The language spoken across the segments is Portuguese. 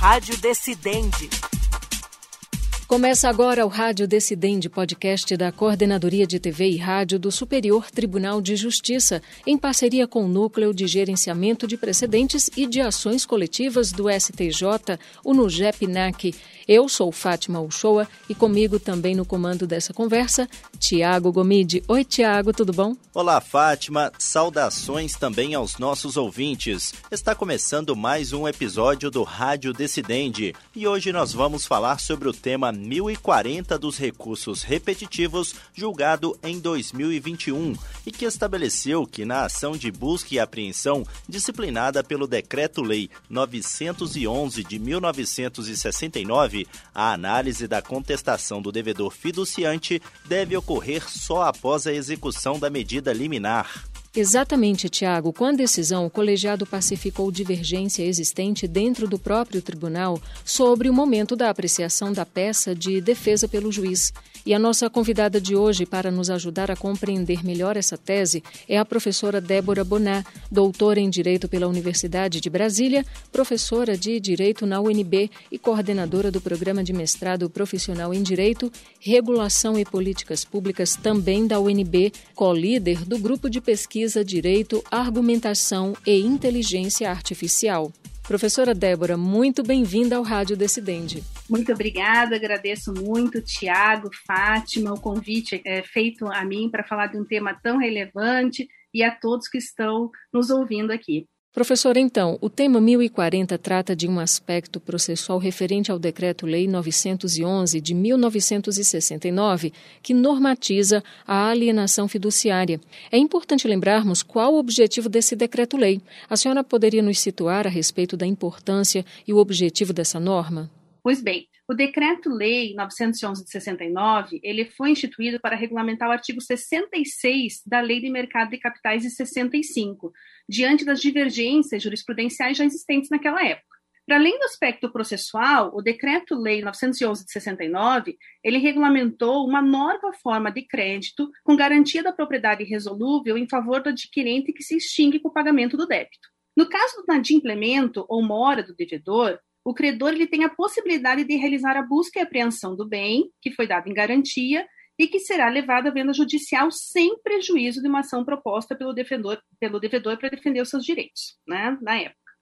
Rádio Decidente. Começa agora o Rádio Decidente, podcast da Coordenadoria de TV e Rádio do Superior Tribunal de Justiça, em parceria com o Núcleo de Gerenciamento de Precedentes e de Ações Coletivas do STJ, o NUGEP-NAC. Eu sou Fátima Uchoa e comigo também no comando dessa conversa, Tiago Gomide. Oi, Tiago, tudo bom? Olá, Fátima. Saudações também aos nossos ouvintes. Está começando mais um episódio do Rádio Decidente e hoje nós vamos falar sobre o tema 1040 dos recursos repetitivos julgado em 2021 e que estabeleceu que na ação de busca e apreensão disciplinada pelo Decreto-Lei 911 de 1969 a análise da contestação do devedor fiduciante deve ocorrer só após a execução da medida liminar. Exatamente, Tiago. Com a decisão, o colegiado pacificou divergência existente dentro do próprio tribunal sobre o momento da apreciação da peça de defesa pelo juiz. E a nossa convidada de hoje para nos ajudar a compreender melhor essa tese é a professora Débora Boná, doutora em Direito pela Universidade de Brasília, professora de Direito na UNB e coordenadora do programa de mestrado profissional em Direito, Regulação e Políticas Públicas também da UNB, co-líder do grupo de pesquisa Direito, Argumentação e Inteligência Artificial. Professora Débora, muito bem-vinda ao Rádio Decidente. Muito obrigada, agradeço muito, Tiago, Fátima, o convite é feito a mim para falar de um tema tão relevante e a todos que estão nos ouvindo aqui. Professor, então, o tema 1040 trata de um aspecto processual referente ao Decreto-Lei 911 de 1969, que normatiza a alienação fiduciária. É importante lembrarmos qual o objetivo desse decreto-lei. A senhora poderia nos situar a respeito da importância e o objetivo dessa norma? Pois bem, o Decreto-Lei 911 de 69, ele foi instituído para regulamentar o artigo 66 da Lei de Mercado de Capitais de 65, diante das divergências jurisprudenciais já existentes naquela época. Para além do aspecto processual, o Decreto-Lei 911 de 69, ele regulamentou uma nova forma de crédito com garantia da propriedade resolúvel em favor do adquirente que se extingue com o pagamento do débito. No caso do inadimplemento ou mora do devedor, o credor ele tem a possibilidade de realizar a busca e apreensão do bem, que foi dado em garantia, e que será levado à venda judicial sem prejuízo de uma ação proposta pelo devedor, pelo devedor para defender os seus direitos, né, na época.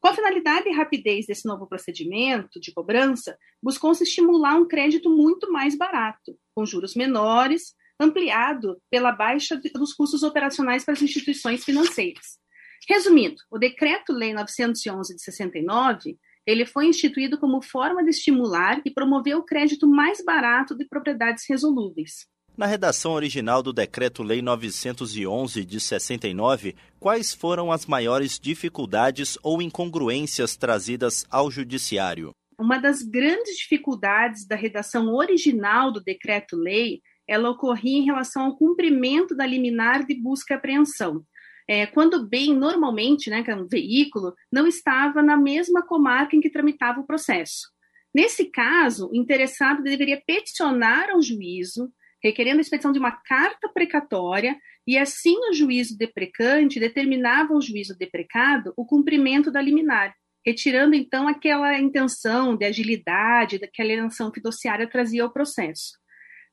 Com a finalidade e rapidez desse novo procedimento de cobrança, buscou-se estimular um crédito muito mais barato, com juros menores, ampliado pela baixa dos custos operacionais para as instituições financeiras. Resumindo, o Decreto-Lei 911 de 69 ele foi instituído como forma de estimular e promover o crédito mais barato de propriedades resolúveis. Na redação original do Decreto-Lei 911 de 69, quais foram as maiores dificuldades ou incongruências trazidas ao Judiciário? Uma das grandes dificuldades da redação original do Decreto-Lei ela ocorria em relação ao cumprimento da liminar de busca e apreensão, é, quando o bem, normalmente, né, que é um veículo, não estava na mesma comarca em que tramitava o processo. Nesse caso, o interessado deveria peticionar ao juízo, requerendo a expedição de uma carta precatória, e assim o juízo deprecante determinava ao juízo deprecado o cumprimento da liminar, retirando então aquela intenção de agilidade que a alienação fiduciária trazia ao processo.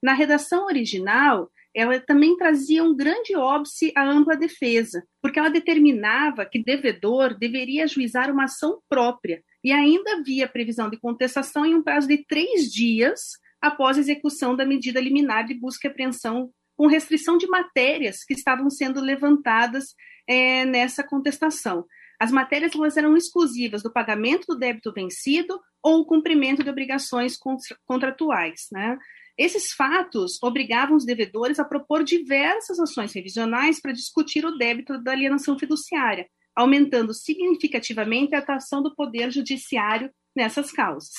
Na redação original, ela também trazia um grande óbice à ampla defesa, porque ela determinava que devedor deveria ajuizar uma ação própria e ainda havia previsão de contestação em um prazo de três dias após a execução da medida liminar de busca e apreensão, com restrição de matérias que estavam sendo levantadas é, nessa contestação. As matérias elas eram exclusivas do pagamento do débito vencido ou o cumprimento de obrigações contratuais. Né? Esses fatos obrigavam os devedores a propor diversas ações revisionais para discutir o débito da alienação fiduciária, aumentando significativamente a atuação do Poder Judiciário nessas causas.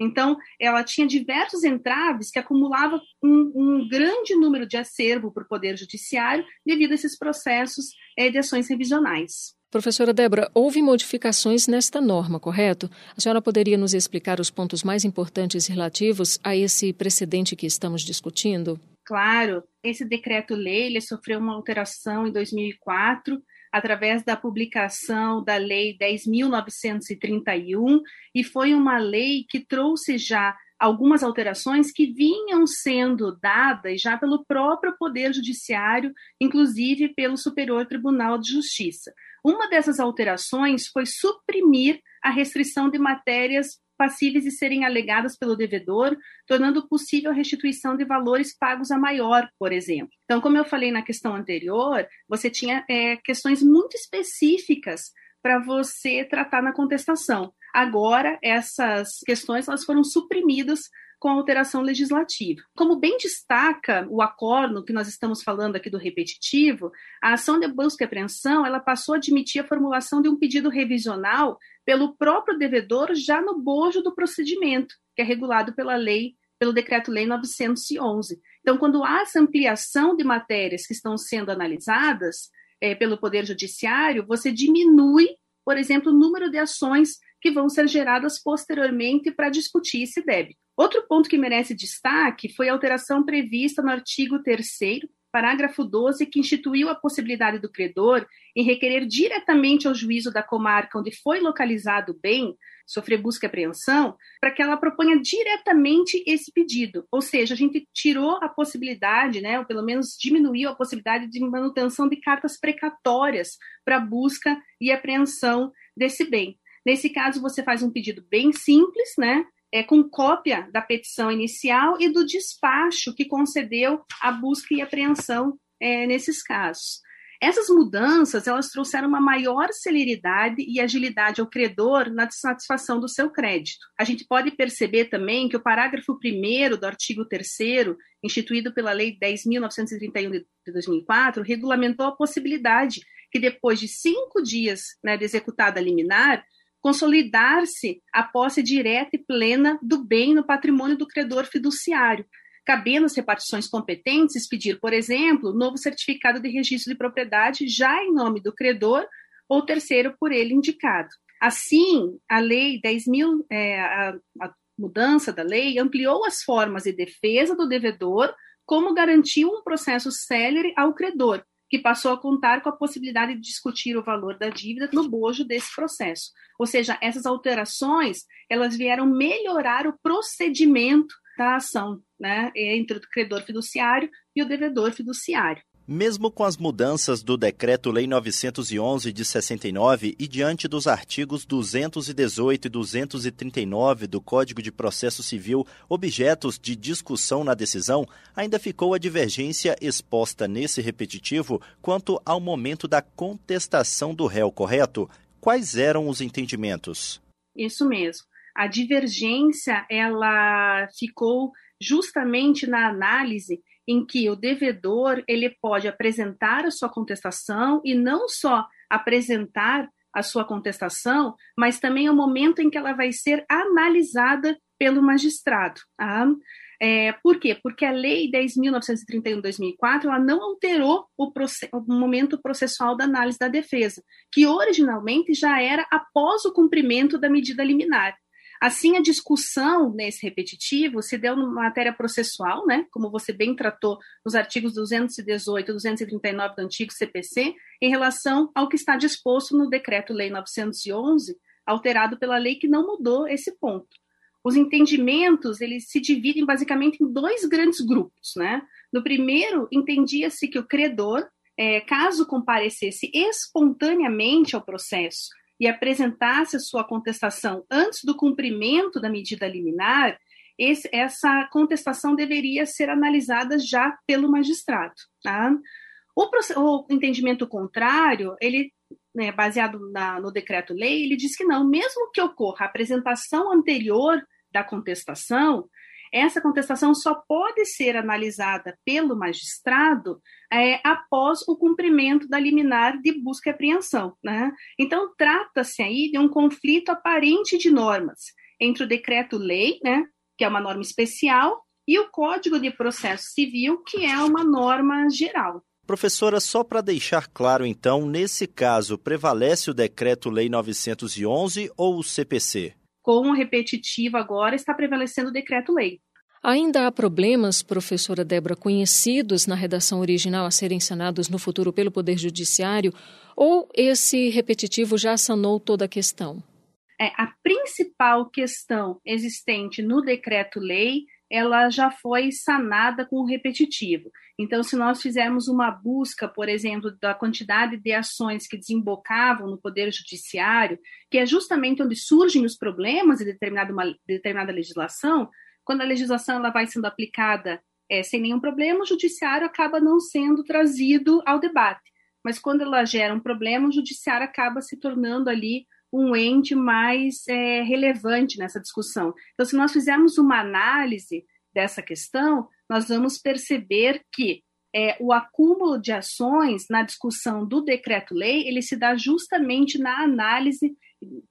Então, ela tinha diversos entraves que acumulavam um, um grande número de acervo para o Poder Judiciário devido a esses processos é, de ações revisionais. Professora Débora, houve modificações nesta norma, correto? A senhora poderia nos explicar os pontos mais importantes relativos a esse precedente que estamos discutindo? Claro, esse decreto-lei sofreu uma alteração em 2004, através da publicação da Lei 10.931, e foi uma lei que trouxe já algumas alterações que vinham sendo dadas já pelo próprio Poder Judiciário, inclusive pelo Superior Tribunal de Justiça. Uma dessas alterações foi suprimir a restrição de matérias passíveis de serem alegadas pelo devedor, tornando possível a restituição de valores pagos a maior, por exemplo. Então, como eu falei na questão anterior, você tinha é, questões muito específicas para você tratar na contestação. Agora, essas questões elas foram suprimidas com a alteração legislativa. Como bem destaca o acordo que nós estamos falando aqui do repetitivo, a ação de busca e apreensão ela passou a admitir a formulação de um pedido revisional pelo próprio devedor já no bojo do procedimento, que é regulado pela lei, pelo decreto-lei 911. Então, quando há essa ampliação de matérias que estão sendo analisadas é, pelo Poder Judiciário, você diminui, por exemplo, o número de ações que vão ser geradas posteriormente para discutir esse débito. Outro ponto que merece destaque foi a alteração prevista no artigo 3 parágrafo 12, que instituiu a possibilidade do credor em requerer diretamente ao juízo da comarca onde foi localizado o bem, sofrer busca e apreensão, para que ela proponha diretamente esse pedido. Ou seja, a gente tirou a possibilidade, né, ou pelo menos diminuiu a possibilidade de manutenção de cartas precatórias para busca e apreensão desse bem. Nesse caso, você faz um pedido bem simples, né? É, com cópia da petição inicial e do despacho que concedeu a busca e apreensão é, nesses casos. Essas mudanças elas trouxeram uma maior celeridade e agilidade ao credor na satisfação do seu crédito. A gente pode perceber também que o parágrafo 1 do artigo 3 instituído pela Lei 10.931 de 2004, regulamentou a possibilidade que depois de cinco dias né, de executada liminar, consolidar-se a posse direta e plena do bem no patrimônio do credor fiduciário, cabendo às repartições competentes expedir, por exemplo, novo certificado de registro de propriedade já em nome do credor ou terceiro por ele indicado. Assim, a lei 10 mil, é, a, a mudança da lei ampliou as formas de defesa do devedor, como garantiu um processo célere ao credor, que passou a contar com a possibilidade de discutir o valor da dívida no bojo desse processo. Ou seja, essas alterações, elas vieram melhorar o procedimento da ação, né, entre o credor fiduciário e o devedor fiduciário. Mesmo com as mudanças do Decreto-Lei 911 de 69 e diante dos artigos 218 e 239 do Código de Processo Civil objetos de discussão na decisão, ainda ficou a divergência exposta nesse repetitivo quanto ao momento da contestação do réu, correto? Quais eram os entendimentos? Isso mesmo. A divergência ela ficou justamente na análise em que o devedor ele pode apresentar a sua contestação e não só apresentar a sua contestação, mas também o momento em que ela vai ser analisada pelo magistrado. Tá? É, por quê? Porque a Lei 10.931-2004 ela não alterou o, o, momento processual da análise da defesa, que originalmente já era após o cumprimento da medida liminar. Assim, a discussão nesse repetitivo se deu numa matéria processual, né, como você bem tratou nos artigos 218 e 239 do antigo CPC, em relação ao que está disposto no Decreto-Lei 911, alterado pela lei que não mudou esse ponto. Os entendimentos, eles se dividem basicamente em dois grandes grupos, né? No primeiro, entendia-se que o credor, é, caso comparecesse espontaneamente ao processo e apresentasse a sua contestação antes do cumprimento da medida liminar, esse, essa contestação deveria ser analisada já pelo magistrado. Tá? O, o, entendimento contrário, ele, né, baseado na, no decreto-lei, ele diz que não, mesmo que ocorra a apresentação anterior da contestação, essa contestação só pode ser analisada pelo magistrado é, após o cumprimento da liminar de busca e apreensão. Né? Então, trata-se aí de um conflito aparente de normas entre o decreto-lei, né, que é uma norma especial, e o Código de Processo Civil, que é uma norma geral. Professora, só para deixar claro então, nesse caso, prevalece o Decreto-Lei 911 ou o CPC? Com o repetitivo agora está prevalecendo o Decreto-Lei. Ainda há problemas, professora Débora, conhecidos na redação original a serem sanados no futuro pelo Poder Judiciário, ou esse repetitivo já sanou toda a questão? É, a principal questão existente no decreto-lei ela já foi sanada com o repetitivo. Então, se nós fizermos uma busca, por exemplo, da quantidade de ações que desembocavam no Poder Judiciário, que é justamente onde surgem os problemas de uma, de determinada legislação, quando a legislação ela vai sendo aplicada é, sem nenhum problema, o judiciário acaba não sendo trazido ao debate. Mas quando ela gera um problema, o judiciário acaba se tornando ali um ente mais é, relevante nessa discussão. Então, se nós fizermos uma análise dessa questão, nós vamos perceber que é, o acúmulo de ações na discussão do decreto-lei, ele se dá justamente na análise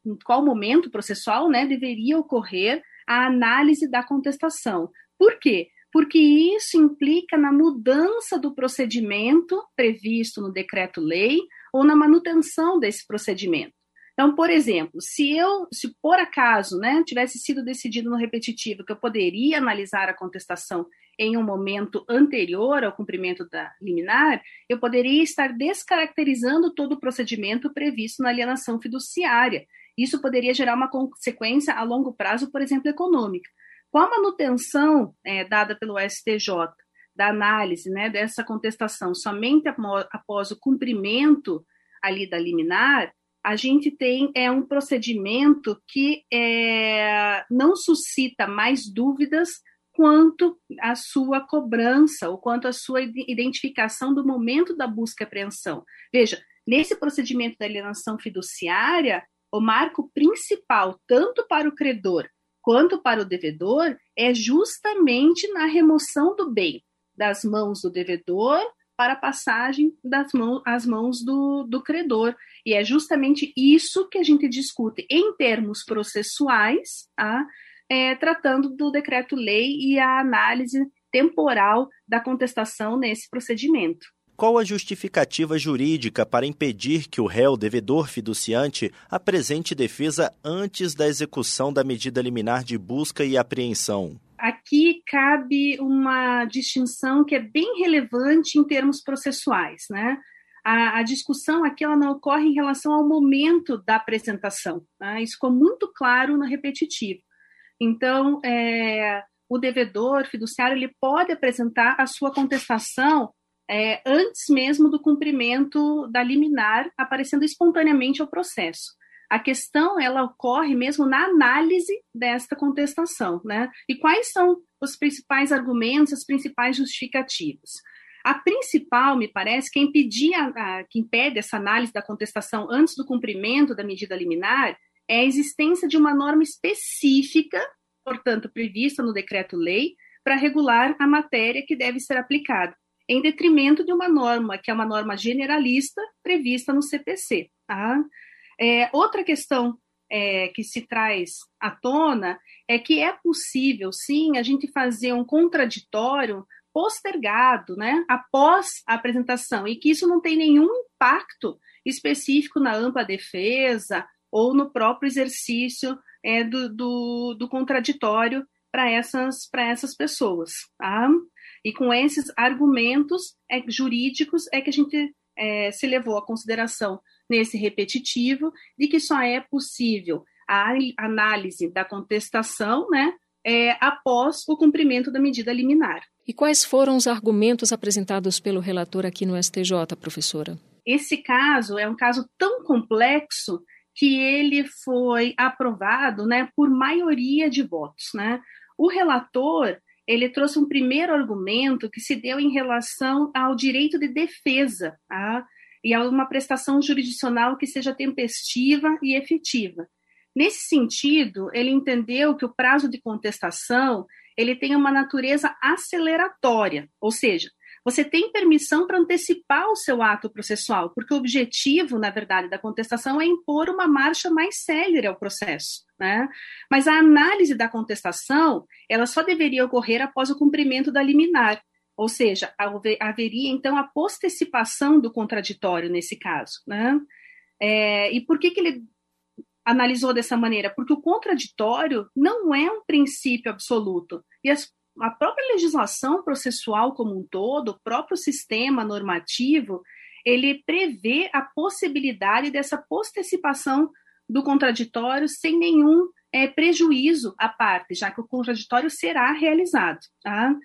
em qual momento processual né, deveria ocorrer a análise da contestação. Por quê? Porque isso implica na mudança do procedimento previsto no decreto-lei ou na manutenção desse procedimento. Então, por exemplo, se eu, se por acaso, né, tivesse sido decidido no repetitivo que eu poderia analisar a contestação em um momento anterior ao cumprimento da liminar, eu poderia estar descaracterizando todo o procedimento previsto na alienação fiduciária. Isso poderia gerar uma consequência a longo prazo, por exemplo, econômica. Com a manutenção é, dada pelo STJ da análise né, dessa contestação somente após o cumprimento ali da liminar, a gente tem é um procedimento que é, não suscita mais dúvidas quanto à sua cobrança ou quanto à sua identificação do momento da busca e apreensão. Veja, nesse procedimento da alienação fiduciária, o marco principal, tanto para o credor quanto para o devedor, é justamente na remoção do bem das mãos do devedor para a passagem das mãos, às mãos do, do credor. E é justamente isso que a gente discute em termos processuais, tá? é, tratando do decreto-lei e a análise temporal da contestação nesse procedimento. Qual a justificativa jurídica para impedir que o réu devedor fiduciante apresente defesa antes da execução da medida liminar de busca e apreensão? Aqui cabe uma distinção que é bem relevante em termos processuais, né? A, a discussão aqui ela não ocorre em relação ao momento da apresentação. Tá? Isso ficou muito claro no repetitivo. Então, é, o devedor fiduciário ele pode apresentar a sua contestação é, antes mesmo do cumprimento da liminar, aparecendo espontaneamente ao processo. A questão ela ocorre mesmo na análise desta contestação, né? E quais são os principais argumentos, as principais justificativas? A principal, me parece, que, impede essa análise da contestação antes do cumprimento da medida liminar é a existência de uma norma específica, portanto, prevista no decreto-lei, para regular a matéria que deve ser aplicada em detrimento de uma norma, que é uma norma generalista prevista no CPC. Tá? É, outra questão é, que se traz à tona é que é possível, sim, a gente fazer um contraditório postergado, né, após a apresentação, e que isso não tem nenhum impacto específico na ampla defesa ou no próprio exercício é, do, do, do contraditório para essas, essas pessoas. Tá? E com esses argumentos é, jurídicos é que a gente é, se levou à consideração nesse repetitivo de que só é possível a análise da contestação, né, é, após o cumprimento da medida liminar. E quais foram os argumentos apresentados pelo relator aqui no STJ, professora? Esse caso é um caso tão complexo que ele foi aprovado, né, por maioria de votos, né? O relator ele trouxe um primeiro argumento que se deu em relação ao direito de defesa tá? e a uma prestação jurisdicional que seja tempestiva e efetiva. Nesse sentido, ele entendeu que o prazo de contestação ele tem uma natureza aceleratória, ou seja, você tem permissão para antecipar o seu ato processual, porque o objetivo, na verdade, da contestação é impor uma marcha mais célere ao processo. Né? Mas a análise da contestação, ela só deveria ocorrer após o cumprimento da liminar, ou seja, haveria então a postecipação do contraditório nesse caso. Né? É, e por que, que ele analisou dessa maneira? Porque o contraditório não é um princípio absoluto. E as a própria legislação processual como um todo, o próprio sistema normativo, ele prevê a possibilidade dessa postecipação do contraditório sem nenhum é, prejuízo à parte, já que o contraditório será realizado. Tá?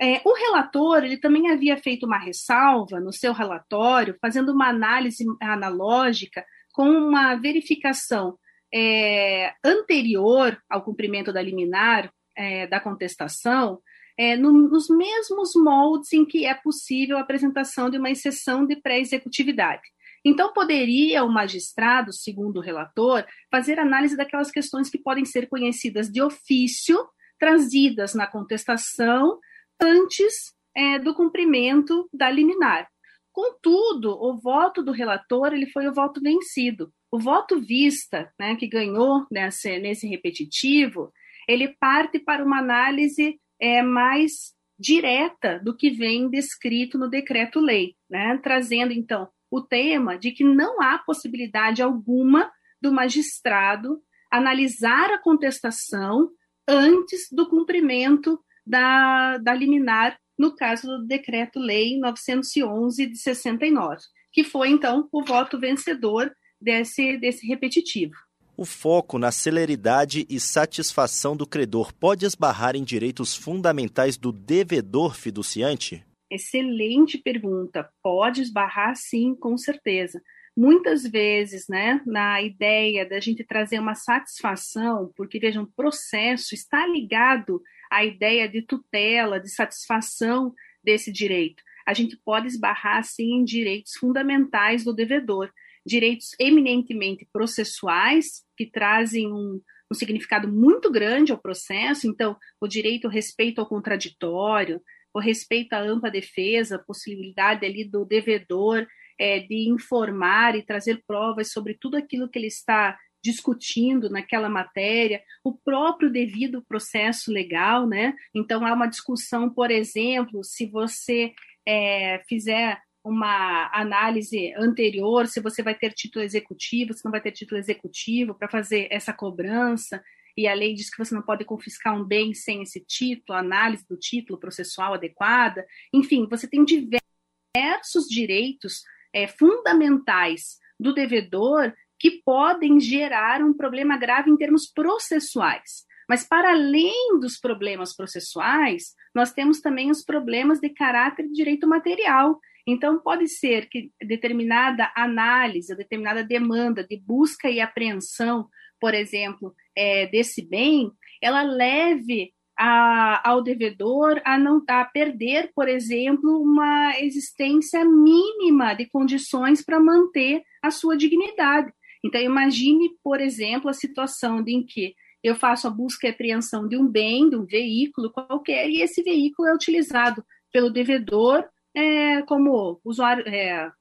É, o relator ele também havia feito uma ressalva no seu relatório, fazendo uma análise analógica com uma verificação é, anterior ao cumprimento da liminar é, da contestação, é, no, nos mesmos moldes em que é possível a apresentação de uma exceção de pré-executividade. Então, poderia o magistrado, segundo o relator, fazer análise daquelas questões que podem ser conhecidas de ofício, trazidas na contestação antes é, do cumprimento da liminar. Contudo, o voto do relator ele foi o voto vencido. O voto vista, né, que ganhou nesse, nesse repetitivo, ele parte para uma análise é, mais direta do que vem descrito no decreto-lei, né, trazendo então o tema de que não há possibilidade alguma do magistrado analisar a contestação antes do cumprimento da, da liminar, no caso do Decreto-Lei 911 de 69, que foi, então, o voto vencedor desse, desse repetitivo. O foco na celeridade e satisfação do credor pode esbarrar em direitos fundamentais do devedor fiduciante? Excelente pergunta. Pode esbarrar, sim, com certeza. Muitas vezes, né, na ideia da gente trazer uma satisfação, porque veja, um processo está ligado à ideia de tutela, de satisfação desse direito. A gente pode esbarrar, sim, em direitos fundamentais do devedor direitos eminentemente processuais, que trazem um, um significado muito grande ao processo, então, o direito ao respeito ao contraditório, o respeito à ampla defesa, possibilidade ali do devedor é, de informar e trazer provas sobre tudo aquilo que ele está discutindo naquela matéria, o próprio devido processo legal, né? Então há uma discussão, por exemplo, se você é, fizer uma análise anterior, se você vai ter título executivo, se não vai ter título executivo para fazer essa cobrança, e a lei diz que você não pode confiscar um bem sem esse título, análise do título processual adequada. Enfim, você tem diversos direitos é, fundamentais do devedor que podem gerar um problema grave em termos processuais. Mas, para além dos problemas processuais, nós temos também os problemas de caráter de direito material, então, pode ser que determinada análise, determinada demanda de busca e apreensão, por exemplo, é, desse bem, ela leve a, ao devedor a não a perder, por exemplo, uma existência mínima de condições para manter a sua dignidade. Então, imagine, por exemplo, a situação de em que eu faço a busca e apreensão de um bem, de um veículo qualquer, e esse veículo é utilizado pelo devedor é, como usuário, é,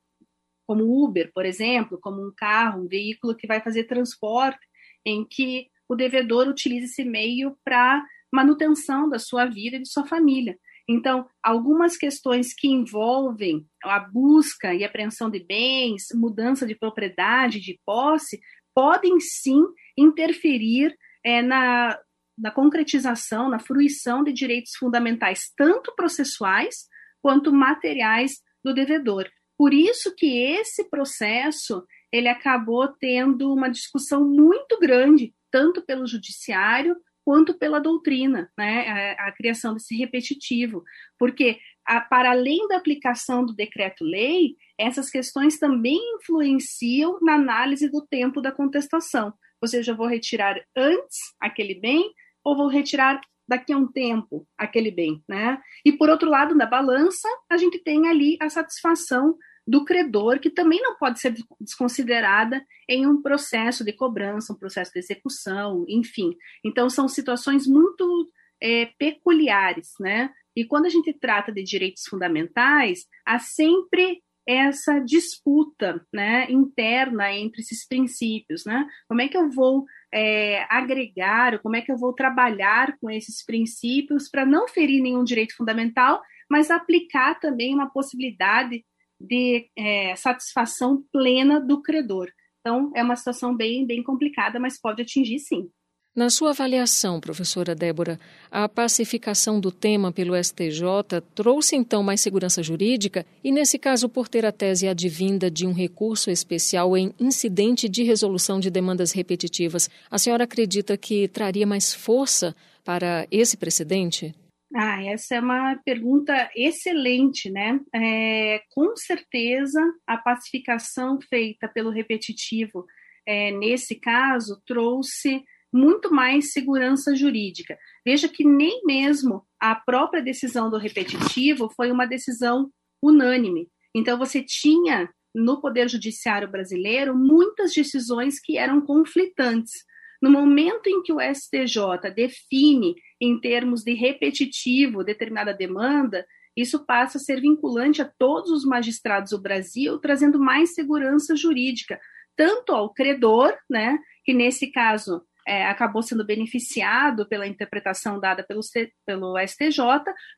como Uber, por exemplo, como um carro, um veículo que vai fazer transporte, em que o devedor utiliza esse meio para manutenção da sua vida e de sua família. Então, algumas questões que envolvem a busca e apreensão de bens, mudança de propriedade, de posse, podem sim interferir é, na, na concretização, na fruição de direitos fundamentais, tanto processuais quanto materiais do devedor. Por isso que esse processo ele acabou tendo uma discussão muito grande, tanto pelo judiciário quanto pela doutrina, né, a, a criação desse repetitivo, porque a, para além da aplicação do decreto-lei, essas questões também influenciam na análise do tempo da contestação. Ou seja, eu vou retirar antes aquele bem ou vou retirar daqui a um tempo aquele bem, né? E por outro lado, na balança, a gente tem ali a satisfação do credor, que também não pode ser desconsiderada em um processo de cobrança, um processo de execução, enfim. Então, são situações muito é, peculiares, né? E quando a gente trata de direitos fundamentais, há sempre essa disputa né, interna entre esses princípios, né? Como é que eu vou é, agregar, como é que eu vou trabalhar com esses princípios para não ferir nenhum direito fundamental, mas aplicar também uma possibilidade de é, satisfação plena do credor. Então, é uma situação bem, bem complicada, mas pode atingir sim. Na sua avaliação, professora Débora, a pacificação do tema pelo STJ trouxe então mais segurança jurídica e, nesse caso, por ter a tese advinda de um recurso especial em incidente de resolução de demandas repetitivas, a senhora acredita que traria mais força para esse precedente? Ah, essa é uma pergunta excelente, né? É, com certeza, a pacificação feita pelo repetitivo, é, nesse caso, trouxe muito mais segurança jurídica. Veja que nem mesmo a própria decisão do repetitivo foi uma decisão unânime. Então, você tinha no Poder Judiciário brasileiro muitas decisões que eram conflitantes. No momento em que o STJ define, em termos de repetitivo, determinada demanda, isso passa a ser vinculante a todos os magistrados do Brasil, trazendo mais segurança jurídica, tanto ao credor, né, que nesse caso é, acabou sendo beneficiado pela interpretação dada pelo, pelo STJ,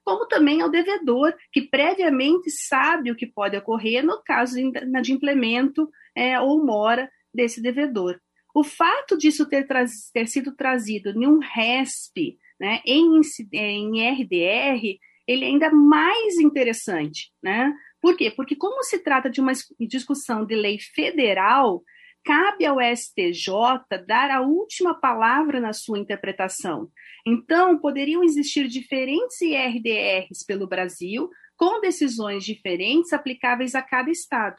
como também ao devedor, que previamente sabe o que pode ocorrer no caso de, implemento é, ou mora desse devedor. O fato disso ter, ter sido trazido em um RESP, né, em, em RDR, ele é ainda mais interessante, né? Por quê? Porque como se trata de uma discussão de lei federal, cabe ao STJ dar a última palavra na sua interpretação. Então, poderiam existir diferentes IRDRs pelo Brasil, com decisões diferentes aplicáveis a cada estado.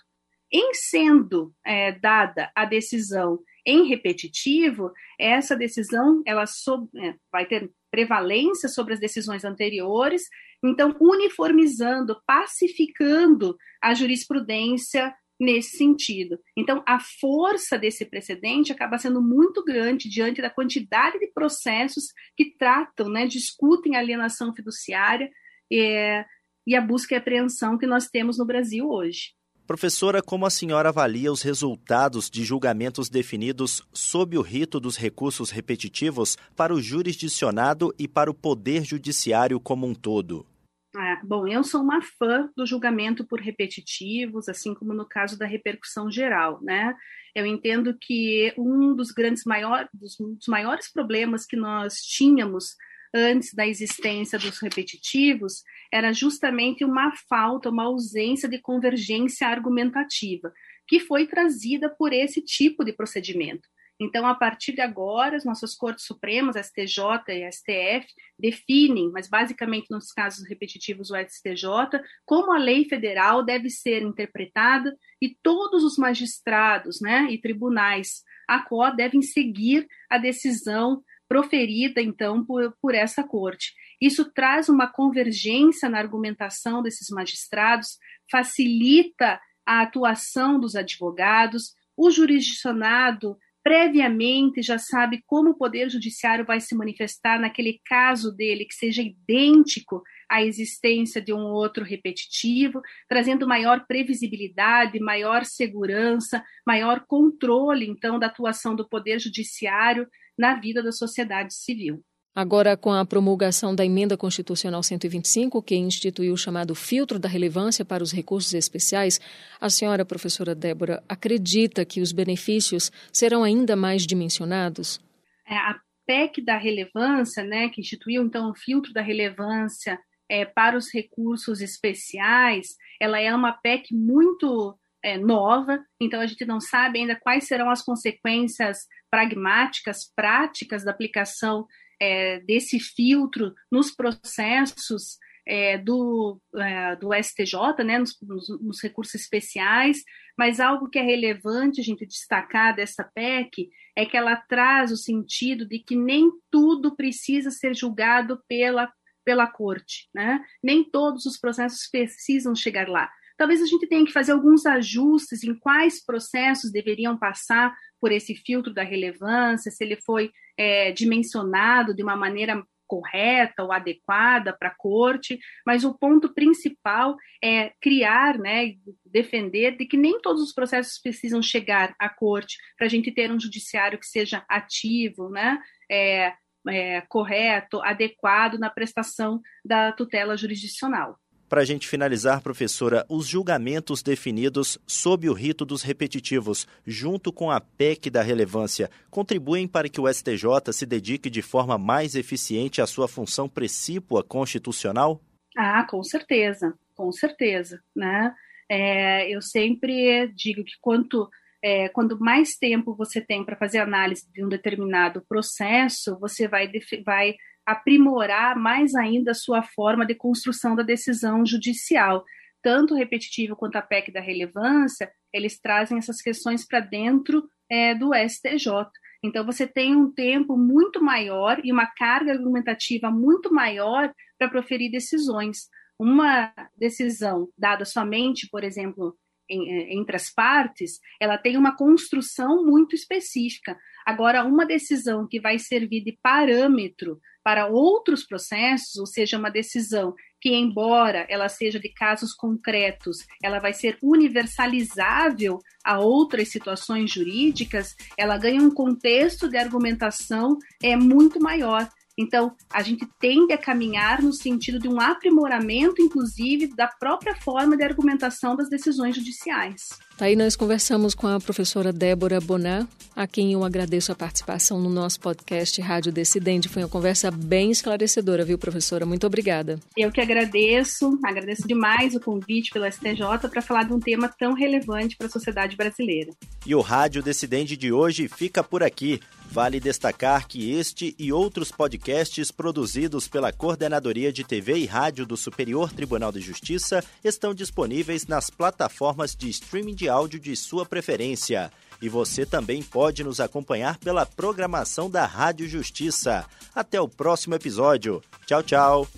Em sendo é, dada a decisão em repetitivo, essa decisão ela sob, é, vai ter prevalência sobre as decisões anteriores, então uniformizando, pacificando a jurisprudência nesse sentido. Então, a força desse precedente acaba sendo muito grande diante da quantidade de processos que tratam, né, discutem alienação fiduciária é, e a busca e apreensão que nós temos no Brasil hoje. Professora, como a senhora avalia os resultados de julgamentos definidos sob o rito dos recursos repetitivos para o jurisdicionado e para o Poder Judiciário como um todo? Ah, bom, eu sou uma fã do julgamento por repetitivos, assim como no caso da repercussão geral, né? Eu entendo que um dos grandes maiores, dos, dos maiores problemas que nós tínhamos antes da existência dos repetitivos era justamente uma falta, uma ausência de convergência argumentativa, que foi trazida por esse tipo de procedimento. Então, a partir de agora, as nossas cortes supremas, STJ e STF, definem, mas basicamente nos casos repetitivos o STJ, como a lei federal deve ser interpretada e todos os magistrados né, e tribunais a qual devem seguir a decisão proferida, então, por, por essa corte. Isso traz uma convergência na argumentação desses magistrados, facilita a atuação dos advogados, o jurisdicionado previamente já sabe como o Poder Judiciário vai se manifestar naquele caso dele que seja idêntico à existência de um outro repetitivo, trazendo maior previsibilidade, maior segurança, maior controle, então, da atuação do Poder Judiciário na vida da sociedade civil. Agora, com a promulgação da Emenda Constitucional 125, que instituiu o chamado filtro da relevância para os recursos especiais, a senhora, professora Débora, acredita que os benefícios serão ainda mais dimensionados? É, a PEC da relevância, né, que instituiu então o filtro da relevância é, para os recursos especiais, ela é uma PEC muito é, nova, então a gente não sabe ainda quais serão as consequências pragmáticas, práticas da aplicação é, desse filtro nos processos é, do, é, do STJ, né, nos, nos, nos, recursos especiais, mas algo que é relevante a gente destacar dessa PEC é que ela traz o sentido de que nem tudo precisa ser julgado pela, pela corte, né? nem todos os processos precisam chegar lá. Talvez a gente tenha que fazer alguns ajustes em quais processos deveriam passar por esse filtro da relevância, se ele foi é, dimensionado de uma maneira correta ou adequada para a corte, mas o ponto principal é criar, né, defender de que nem todos os processos precisam chegar à corte para a gente ter um judiciário que seja ativo, né, é, é, correto, adequado na prestação da tutela jurisdicional. Para a gente finalizar, professora, os julgamentos definidos sob o rito dos repetitivos, junto com a PEC da relevância, contribuem para que o STJ se dedique de forma mais eficiente à sua função precípua constitucional? Ah, com certeza, com certeza, né? É, eu sempre digo que quanto é, quando mais tempo você tem para fazer análise de um determinado processo, você vai, vai aprimorar mais ainda a sua forma de construção da decisão judicial. Tanto o repetitivo quanto a PEC da relevância, eles trazem essas questões para dentro é, do STJ. Então, você tem um tempo muito maior e uma carga argumentativa muito maior para proferir decisões. Uma decisão dada somente, por exemplo, em, entre as partes, ela tem uma construção muito específica. Agora, uma decisão que vai servir de parâmetro para outros processos, ou seja, uma decisão que, embora ela seja de casos concretos, ela vai ser universalizável a outras situações jurídicas, ela ganha um contexto de argumentação é muito maior. Então, a gente tende a caminhar no sentido de um aprimoramento, inclusive, da própria forma de argumentação das decisões judiciais. Aí nós conversamos com a professora Débora Bonan, a quem eu agradeço a participação no nosso podcast Rádio Decidente. Foi uma conversa bem esclarecedora, viu, professora? Muito obrigada. Eu que agradeço, agradeço demais o convite pelo STJ para falar de um tema tão relevante para a sociedade brasileira. E o Rádio Decidente de hoje fica por aqui. Vale destacar que este e outros podcasts produzidos pela Coordenadoria de TV e Rádio do Superior Tribunal de Justiça estão disponíveis nas plataformas de streaming de áudio de sua preferência. E você também pode nos acompanhar pela programação da Rádio Justiça. Até o próximo episódio. Tchau, tchau.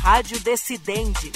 Rádio Decidente